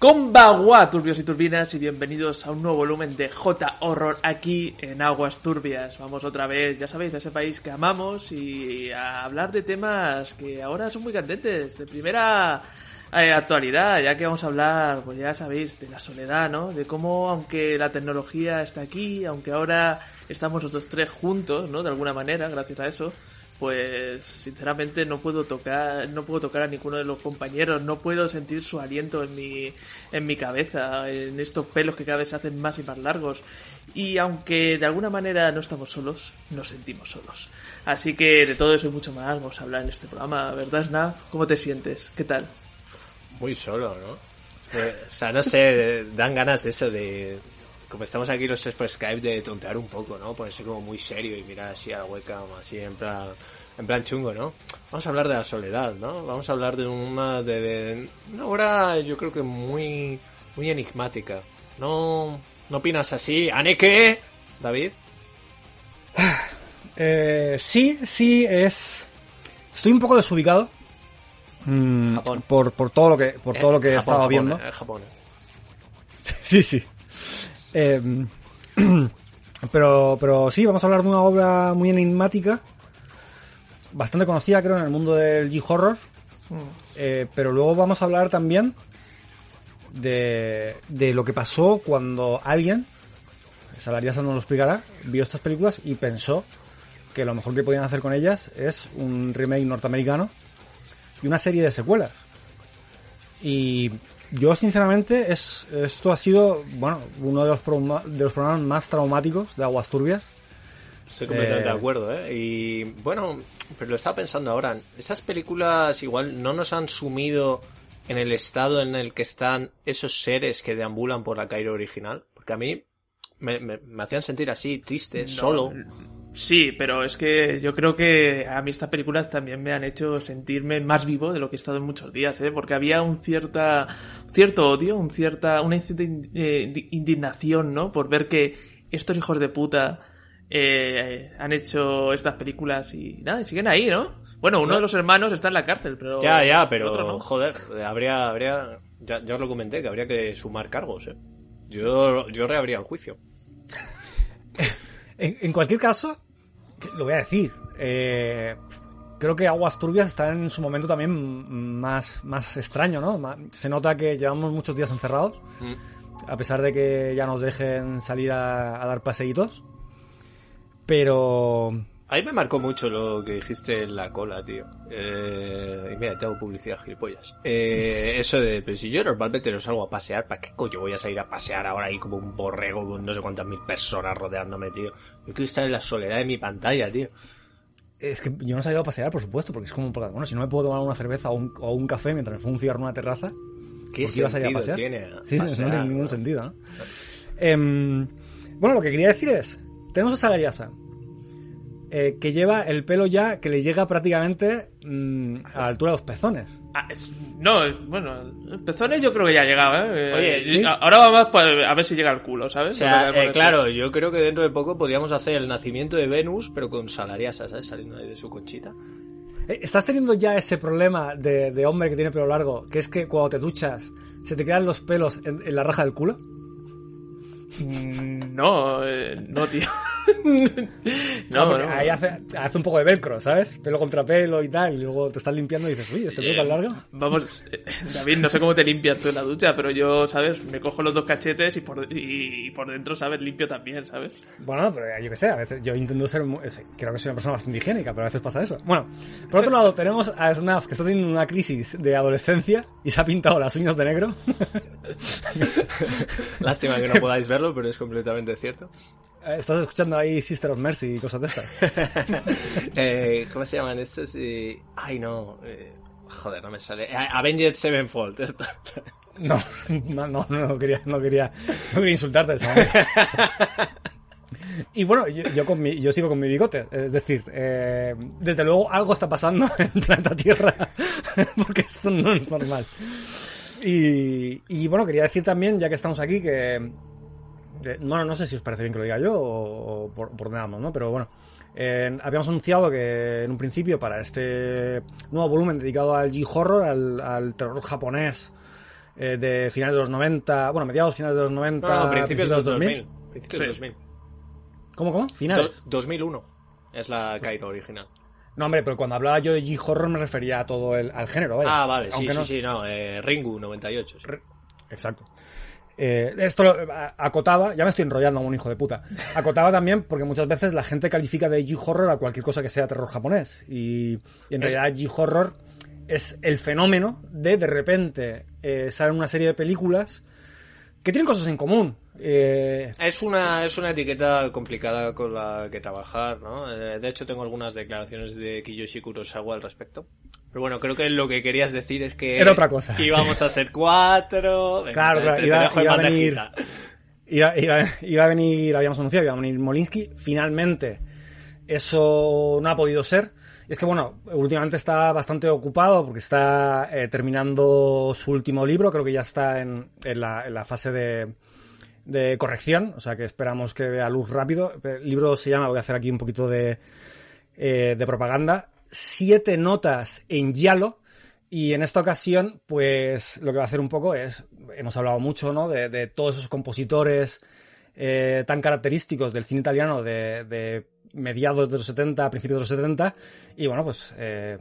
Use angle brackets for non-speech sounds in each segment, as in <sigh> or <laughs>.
Conbagua, turbios y turbinas, y bienvenidos a un nuevo volumen de J Horror aquí en Aguas Turbias. Vamos otra vez, ya sabéis, a ese país que amamos y a hablar de temas que ahora son muy candentes, de primera eh, actualidad, ya que vamos a hablar, pues ya sabéis, de la soledad, ¿no? De cómo, aunque la tecnología está aquí, aunque ahora estamos los tres juntos, ¿no? De alguna manera, gracias a eso, pues sinceramente no puedo tocar no puedo tocar a ninguno de los compañeros. No puedo sentir su aliento en mi en mi cabeza en estos pelos que cada vez se hacen más y más largos. Y aunque de alguna manera no estamos solos nos sentimos solos. Así que de todo eso y mucho más vamos a hablar en este programa verdad Snap cómo te sientes qué tal muy solo no eh, o sea no sé dan ganas de eso de como estamos aquí los tres por Skype, de tontear un poco, ¿no? Ponerse como muy serio y mirar así a la webcam, así en plan, en plan chungo, ¿no? Vamos a hablar de la soledad, ¿no? Vamos a hablar de una, de, una obra, yo creo que muy, muy enigmática. ¿No, no opinas así? ¿Aneke? David. <sighs> Eh, sí, sí, es... Estoy un poco desubicado. Mm, Japón. Por, por todo lo que, por todo Eh, lo que he Japón, estado Japón, viendo. eh, Japón. <laughs> Sí, sí. Eh, <clears throat> pero, pero sí, vamos a hablar de una obra muy enigmática, bastante conocida creo en el mundo del G-Horror, Eh, pero luego vamos a hablar también de, de lo que pasó cuando alguien, Salariasa nos lo explicará, vio estas películas y pensó que lo mejor que podían hacer con ellas es un remake norteamericano y una serie de secuelas. Y yo, sinceramente, es, esto ha sido, bueno, uno de los, de los programas más traumáticos de Aguas Turbias. Estoy completamente Eh, de acuerdo, ¿eh? Y bueno, pero lo estaba pensando ahora. Esas películas igual no nos han sumido en el estado en el que están esos seres que deambulan por la Cairo original. Porque a mí me, me- me hacían sentir así, triste, solo. Sí, pero es que yo creo que a mí estas películas también me han hecho sentirme más vivo de lo que he estado en muchos días, ¿eh? Porque había un cierta, cierto odio, un cierta, una cierta eh, di- indignación, ¿no? Por ver que estos hijos de puta eh, han hecho estas películas y nada, y siguen ahí, ¿no? Bueno, uno No. de los hermanos está en la cárcel, pero... Ya, ya, el pero otro no. joder, habría, habría, ya, ya os lo comenté, que habría que sumar cargos, ¿eh? Yo, yo reabría el juicio. En, en cualquier caso, lo voy a decir, eh, creo que Aguas Turbias está en su momento también más, más extraño, ¿no? Se nota que llevamos muchos días encerrados, Mm. a pesar de que ya nos dejen salir a, a dar paseitos. Pero A mí me marcó mucho lo que dijiste en la cola, tío. Eh, y mira, te hago publicidad, gilipollas. Eh, eso de, pero si yo normalmente no salgo a pasear, ¿para qué coño voy a salir a pasear ahora ahí como un borrego con no sé cuántas mil personas rodeándome, tío? Yo quiero estar en la soledad de mi pantalla, tío. es que yo no he salido a pasear, por supuesto, porque es como, bueno, si no me puedo tomar una cerveza o un, o un café mientras me fumo un cigarro en una terraza, ¿Qué ¿por qué ibas a ir a sentido pasear? tiene Sí, sí, pasear, no tiene ningún no? sentido, ¿no? Em, bueno, lo que quería decir es, tenemos a Salariasa, eh, que lleva el pelo ya que le llega prácticamente mm, a la altura de los pezones. Ah, es- no, bueno, pezones yo creo que ya ha llegado, ¿eh? Oye, Eh, ¿sí? a- Ahora vamos pues, a ver si llega el culo, ¿sabes? O sea, eh, claro, yo creo que dentro de poco podríamos hacer el nacimiento de Venus, pero con salariasa, ¿sabes? Saliendo ahí de su conchita. ¿Estás teniendo ya ese problema de, de hombre que tiene pelo largo, que es que cuando te duchas se te quedan los pelos en, en la raja del culo? Mm, No, eh, no, tío. <laughs> no, no, ahí hace, hace, un poco de velcro, ¿sabes? Pelo contra pelo y tal, y luego te estás limpiando y dices, uy, este pelo tan eh, largo. Vamos, eh, <laughs> David, no sé cómo te limpias tú en la ducha, pero yo, ¿sabes? Me cojo los dos cachetes y por, y, por dentro, ¿sabes? Limpio también, ¿sabes? Bueno, pero yo qué sé, a veces yo intento ser, creo que soy una persona bastante higiénica, pero a veces pasa eso. Bueno, por otro lado, tenemos a Snaf, que está teniendo una crisis de adolescencia y se ha pintado las uñas de negro. <laughs> <laughs> Lástima que no podáis verlo, pero es completamente cierto. Eh, estás escuchando ahí Sister of Mercy y cosas de estas. <laughs> eh, ¿Cómo se llaman estos? Ay, no. Eh, joder, no me sale. Avenged Sevenfold. <laughs> no, no, no, no, quería, no quería, no quería insultarte. Y bueno, yo, con mi, yo sigo con mi bigote. Es decir, eh, desde luego algo está pasando en el planeta Tierra. porque esto no es normal. Y, y, bueno, quería decir también, ya que estamos aquí, que. bueno, no sé si os parece bien que lo diga yo o, por, por nada más, ¿no? Pero bueno. habíamos anunciado que en un principio para este nuevo volumen dedicado al G-Horror, al, terror japonés eh, de finales de los 90, bueno, mediados finales de los 90, no, principios de los 2000. Principios de 2000. ¿Cómo, cómo? Finales. 2001 es la Cairo original. No, hombre, pero cuando hablaba yo de G-Horror me refería a todo el, al género, ¿vale? Ah, vale, sí, sí, sí, no, eh, Ringu 98. Exacto. Eh, esto lo, acotaba, ya me estoy enrollando como un hijo de puta. Acotaba también porque muchas veces la gente califica de G-Horror a cualquier cosa que sea terror japonés. Y, en realidad G-Horror es el fenómeno de de repente eh, salen una serie de películas que tienen cosas en común. Eh, es, una, es una etiqueta complicada con la que trabajar, ¿no? Eh, de hecho, tengo algunas declaraciones de Kiyoshi Kurosawa al respecto. Pero bueno, creo que lo que querías decir es que... Era otra cosa. Íbamos a ser cuatro... claro, claro, iba, a venir... Iba, iba, a venir, habíamos anunciado, iba a venir Molinsky. Finalmente, eso no ha podido ser. Es que, bueno, últimamente está bastante ocupado porque está eh, terminando su último libro. Creo que ya está en, la, fase de, corrección, o sea que esperamos que vea luz rápido. El libro se llama, voy a hacer aquí un poquito de, eh, propaganda, Siete notas en Yalo. Y en esta ocasión, pues lo que va a hacer un poco es, hemos hablado mucho, ¿no? De, todos esos compositores eh, tan característicos del cine italiano de, mediados de los 70, principios de los 70. Y bueno, pues eh,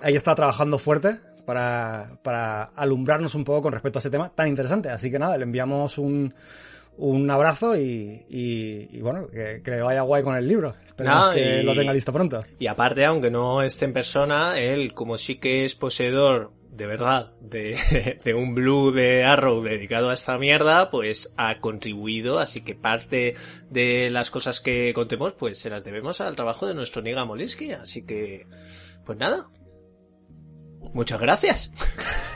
ahí está trabajando fuerte para, para alumbrarnos un poco con respecto a ese tema tan interesante. Así que nada, le enviamos un, un abrazo y, y, bueno, que, le vaya guay con el libro. Esperemos que lo tenga listo pronto. Y aparte, aunque no esté en persona, él, como sí que es poseedor de verdad de, <laughs> de, un blue de Arrow dedicado a esta mierda, pues ha contribuido, así que parte de las cosas que contemos, pues se las debemos al trabajo de nuestro Niga Molinsky, así que, pues nada, Muchas gracias.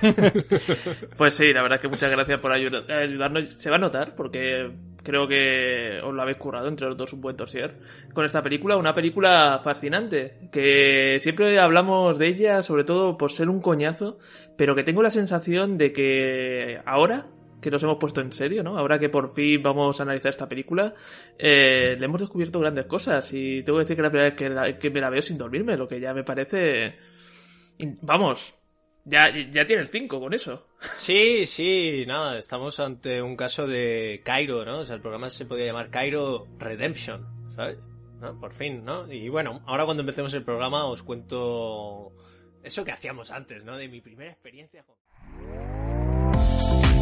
<laughs> pues sí, la verdad que muchas gracias por ayudarnos. Se va a notar porque creo que os lo habéis currado entre los dos un buen torsier con esta película. Una película fascinante que siempre hablamos de ella, sobre todo por ser un coñazo, pero que tengo la sensación de que ahora que nos hemos puesto en serio, ¿no? Ahora que por fin vamos a analizar esta película, eh, le hemos descubierto grandes cosas y tengo que decir que la primera vez que, que me la veo sin dormirme, lo que ya me parece Vamos, ya, ya tienes cinco con eso. <laughs> Sí, sí, nada, estamos ante un caso de Cairo, ¿no? O sea, el programa se podía llamar Cairo Redemption, ¿sabes? ¿No? Por fin, ¿no? Y bueno, ahora cuando empecemos el programa os cuento eso que hacíamos antes, ¿no? De mi primera experiencia con...